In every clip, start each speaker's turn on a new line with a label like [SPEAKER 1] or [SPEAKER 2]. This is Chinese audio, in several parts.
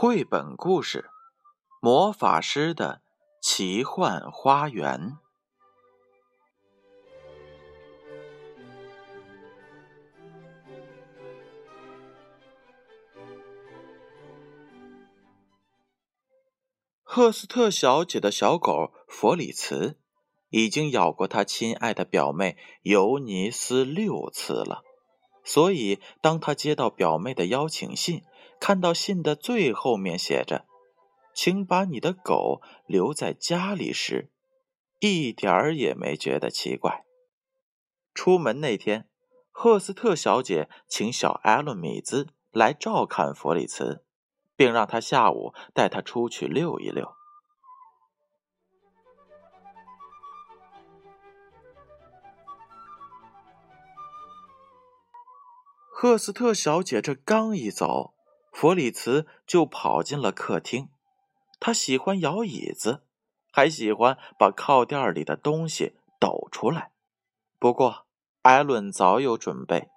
[SPEAKER 1] 绘本故事《魔法师的奇幻花园》。赫斯特小姐的小狗弗里茨已经咬过她亲爱的表妹尤尼斯六次了，所以当她接到表妹的邀请信，看到信的最后面写着“请把你的狗留在家里”时，一点儿也没觉得奇怪。出门那天，赫斯特小姐请小艾伦·米兹来照看弗里茨，并让他下午带他出去溜一溜。赫斯特小姐这刚一走，弗里茨就跑进了客厅。他喜欢摇椅子，还喜欢把靠垫里的东西抖出来。不过，艾伦早有准备，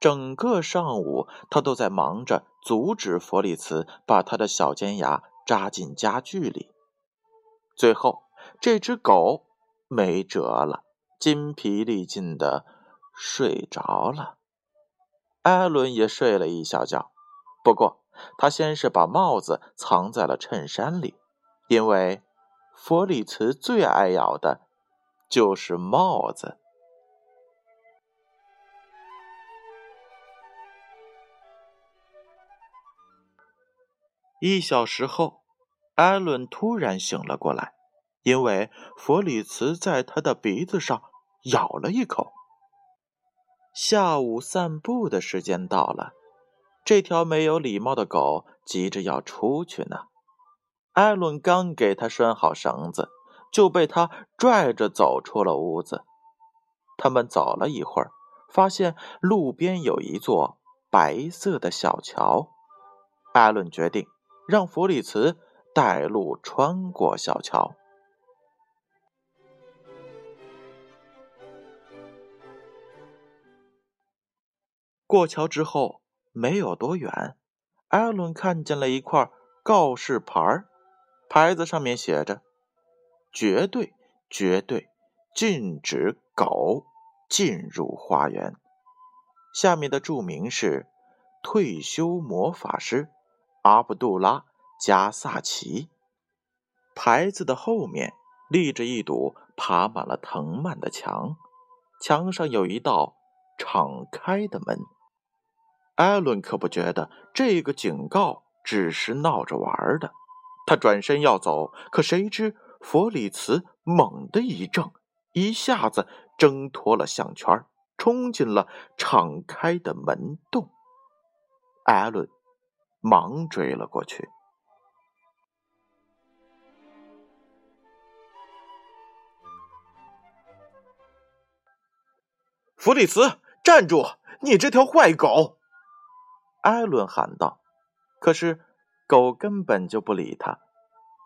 [SPEAKER 1] 整个上午他都在忙着阻止弗里茨把他的小尖牙扎进家具里。最后，这只狗没辙了，筋疲力尽的睡着了。艾伦也睡了一小觉，不过他先是把帽子藏在了衬衫里，因为弗里茨最爱咬的就是帽子。一小时后，艾伦突然醒了过来，因为弗里茨在他的鼻子上咬了一口。下午散步的时间到了，这条没有礼貌的狗急着要出去呢。艾伦刚给它拴好绳子，就被他拽着走出了屋子。他们走了一会儿，发现路边有一座白色的小桥。艾伦决定让弗里茨带路穿过小桥。过桥之后没有多远，艾伦看见了一块告示牌牌子上面写着：“绝对绝对禁止狗进入花园。”下面的注明是“退休魔法师阿卜杜拉·加萨奇”。牌子的后面立着一堵爬满了藤蔓的墙，墙上有一道敞开的门。艾伦可不觉得这个警告只是闹着玩的，他转身要走，可谁知弗里茨猛地一怔，一下子挣脱了项圈，冲进了敞开的门洞。艾伦忙追了过去。弗里茨，站住！你这条坏狗！艾伦喊道：“可是，狗根本就不理他。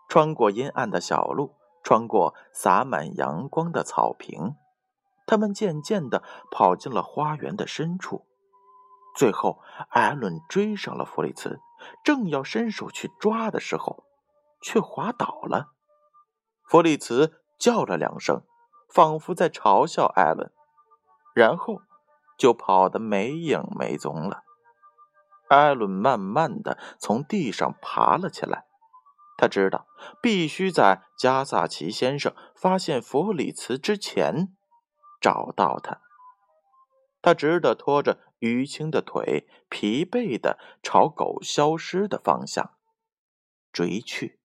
[SPEAKER 1] 穿过阴暗的小路，穿过洒满阳光的草坪，他们渐渐地跑进了花园的深处。最后，艾伦追上了弗里茨，正要伸手去抓的时候，却滑倒了。弗里茨叫了两声，仿佛在嘲笑艾伦，然后就跑得没影没踪了。”艾伦慢慢的从地上爬了起来，他知道必须在加萨奇先生发现弗里茨之前找到他。他只得拖着淤青的腿，疲惫的朝狗消失的方向追去。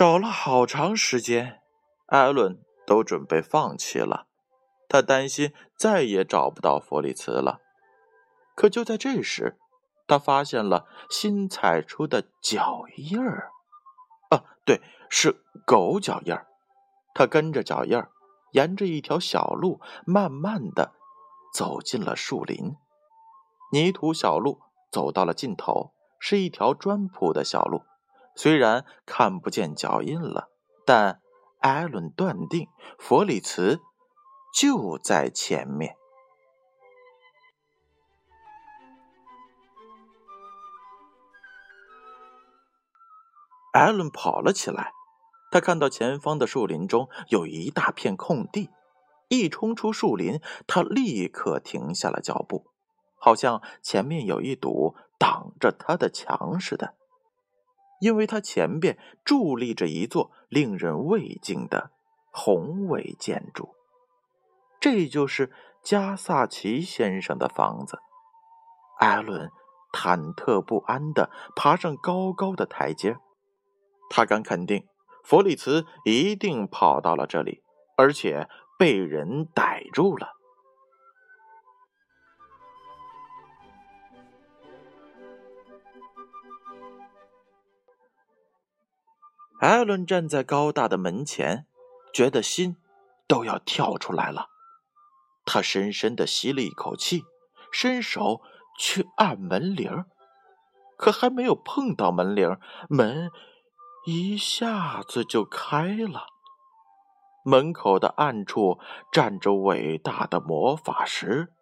[SPEAKER 1] 找了好长时间，艾伦都准备放弃了。他担心再也找不到弗里茨了。可就在这时，他发现了新踩出的脚印儿。啊，对，是狗脚印儿。他跟着脚印儿，沿着一条小路，慢慢的走进了树林。泥土小路走到了尽头，是一条砖铺的小路，虽然看不见脚印了，但艾伦断定弗里茨就在前面。艾伦跑了起来，他看到前方的树林中有一大片空地，一冲出树林，他立刻停下了脚步，好像前面有一堵挡着他的墙似的，因为他前边伫立着一座令人畏敬的宏伟建筑，这就是加萨奇先生的房子。艾伦忐忑不安地爬上高高的台阶。他敢肯定，弗里茨一定跑到了这里，而且被人逮住了。艾伦站在高大的门前，觉得心都要跳出来了。他深深的吸了一口气，伸手去按门铃可还没有碰到门铃门。一下子就开了，门口的暗处站着伟大的魔法师。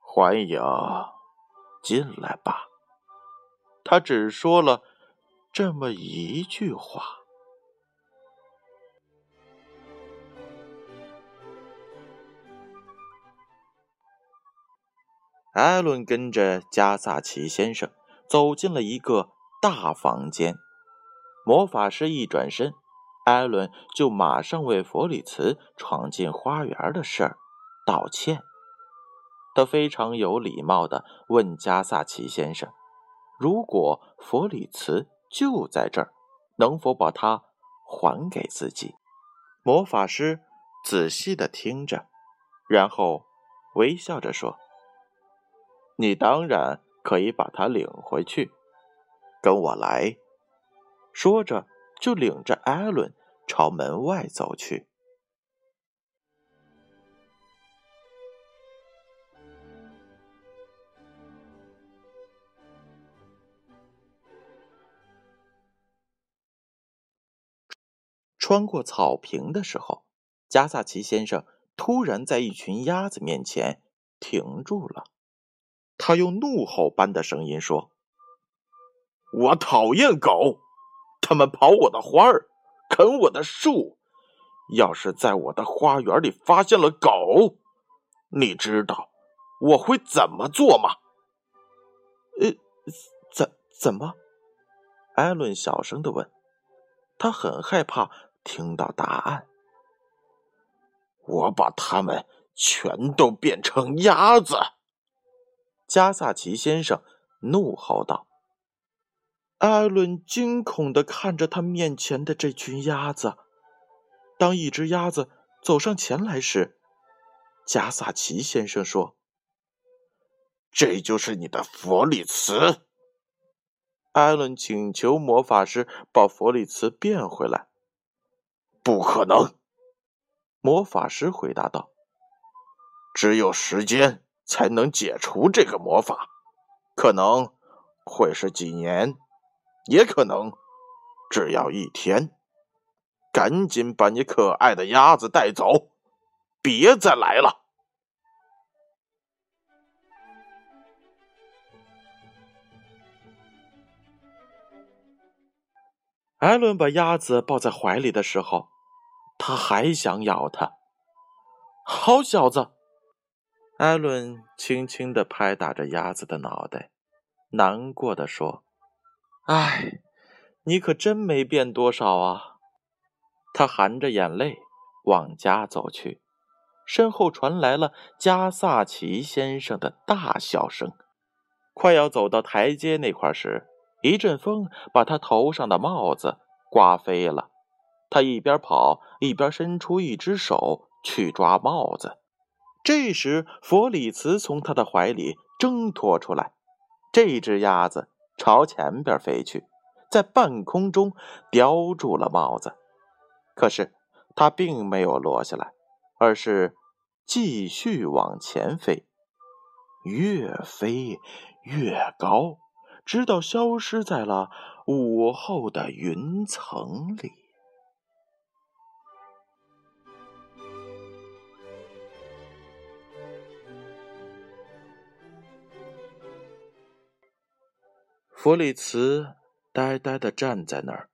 [SPEAKER 1] 欢迎，进来吧。他只说了这么一句话。艾伦跟着加萨奇先生走进了一个大房间。魔法师一转身，艾伦就马上为弗里茨闯进花园的事儿道歉。他非常有礼貌地问加萨奇先生：“如果弗里茨就在这儿，能否把它还给自己？”魔法师仔细的听着，然后微笑着说：“你当然可以把它领回去，跟我来。”说着，就领着艾伦朝门外走去。穿过草坪的时候，加萨奇先生突然在一群鸭子面前停住了。他用怒吼般的声音说：“我讨厌狗。”他们刨我的花儿，啃我的树。要是在我的花园里发现了狗，你知道我会怎么做吗？呃，怎怎么？艾伦小声的问。他很害怕听到答案。我把他们全都变成鸭子！加萨奇先生怒吼道。艾伦惊恐的看着他面前的这群鸭子。当一只鸭子走上前来时，加萨奇先生说：“这就是你的佛里茨。”艾伦请求魔法师把佛里茨变回来。“不可能！”魔法师回答道，“只有时间才能解除这个魔法，可能会是几年。”也可能，只要一天。赶紧把你可爱的鸭子带走，别再来了。艾伦把鸭子抱在怀里的时候，他还想咬他。好小子！艾伦轻轻的拍打着鸭子的脑袋，难过的说。唉，你可真没变多少啊！他含着眼泪往家走去，身后传来了加萨奇先生的大笑声。快要走到台阶那块时，一阵风把他头上的帽子刮飞了。他一边跑一边伸出一只手去抓帽子。这时，弗里茨从他的怀里挣脱出来，这只鸭子。朝前边飞去，在半空中叼住了帽子。可是它并没有落下来，而是继续往前飞，越飞越高，直到消失在了午后的云层里。弗里茨呆呆的站在那儿，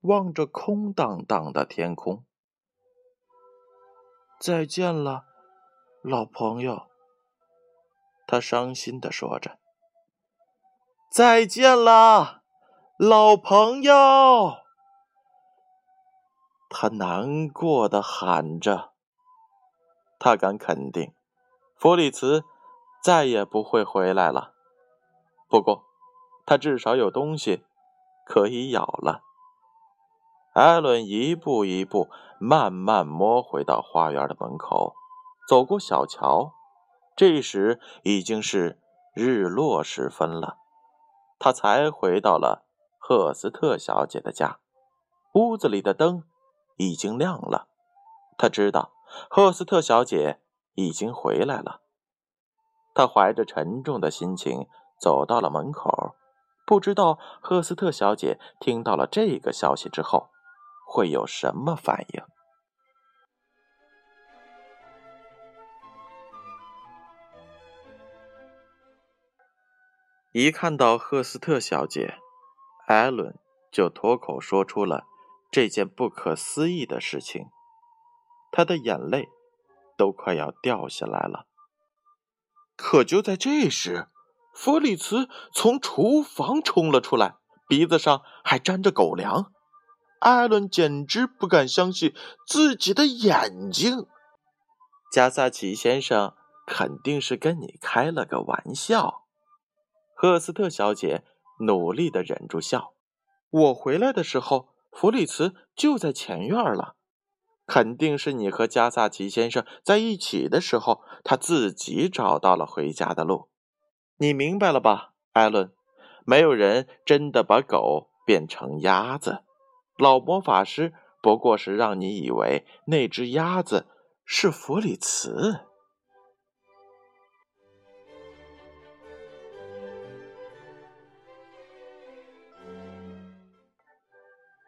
[SPEAKER 1] 望着空荡荡的天空。再见了，老朋友。他伤心的说着：“再见了，老朋友。”他难过的喊着。他敢肯定，弗里茨再也不会回来了。不过，他至少有东西可以咬了。艾伦一步一步慢慢摸回到花园的门口，走过小桥。这时已经是日落时分了，他才回到了赫斯特小姐的家。屋子里的灯已经亮了，他知道赫斯特小姐已经回来了。他怀着沉重的心情走到了门口。不知道赫斯特小姐听到了这个消息之后会有什么反应。一看到赫斯特小姐，艾伦就脱口说出了这件不可思议的事情，他的眼泪都快要掉下来了。可就在这时，弗里茨从厨房冲了出来，鼻子上还沾着狗粮。艾伦简直不敢相信自己的眼睛。加萨奇先生肯定是跟你开了个玩笑。赫斯特小姐努力的忍住笑。我回来的时候，弗里茨就在前院了。肯定是你和加萨奇先生在一起的时候，他自己找到了回家的路。你明白了吧，艾伦？没有人真的把狗变成鸭子。老魔法师不过是让你以为那只鸭子是弗里茨。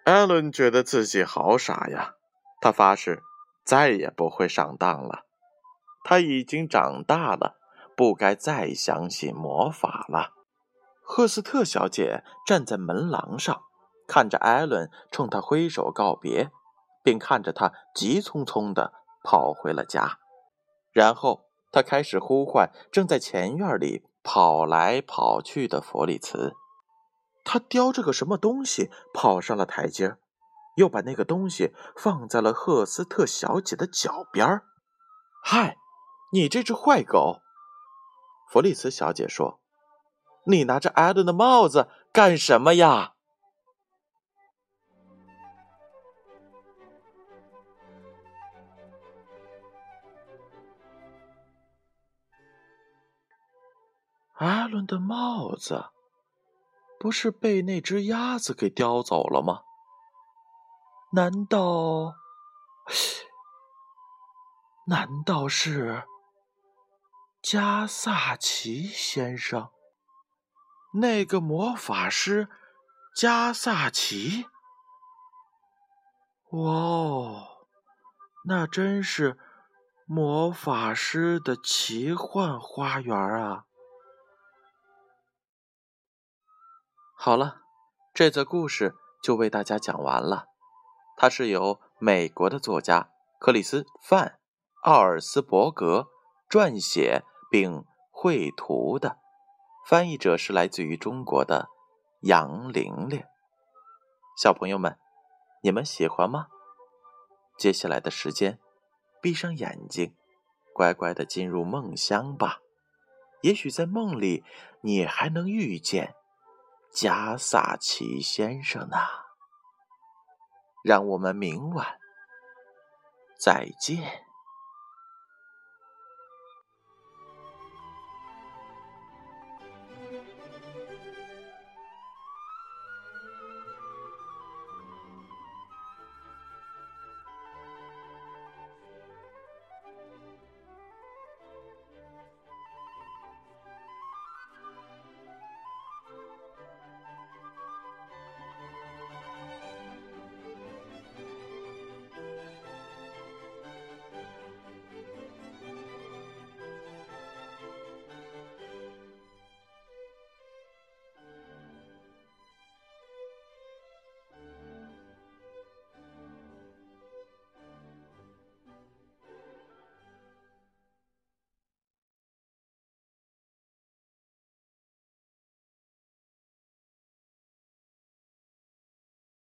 [SPEAKER 1] 艾伦觉得自己好傻呀，他发誓再也不会上当了。他已经长大了。不该再相信魔法了。赫斯特小姐站在门廊上，看着艾伦冲她挥手告别，并看着他急匆匆地跑回了家。然后他开始呼唤正在前院里跑来跑去的弗里茨。他叼着个什么东西跑上了台阶，又把那个东西放在了赫斯特小姐的脚边嗨，你这只坏狗！弗利茨小姐说：“你拿着艾伦的帽子干什么呀？”艾伦的帽子不是被那只鸭子给叼走了吗？难道？难道是？加萨奇先生，那个魔法师加萨奇，哇哦，那真是魔法师的奇幻花园啊！好了，这则故事就为大家讲完了。它是由美国的作家克里斯·范·奥尔斯伯格撰写。并绘图的翻译者是来自于中国的杨玲玲。小朋友们，你们喜欢吗？接下来的时间，闭上眼睛，乖乖的进入梦乡吧。也许在梦里，你还能遇见加萨奇先生呢。让我们明晚再见。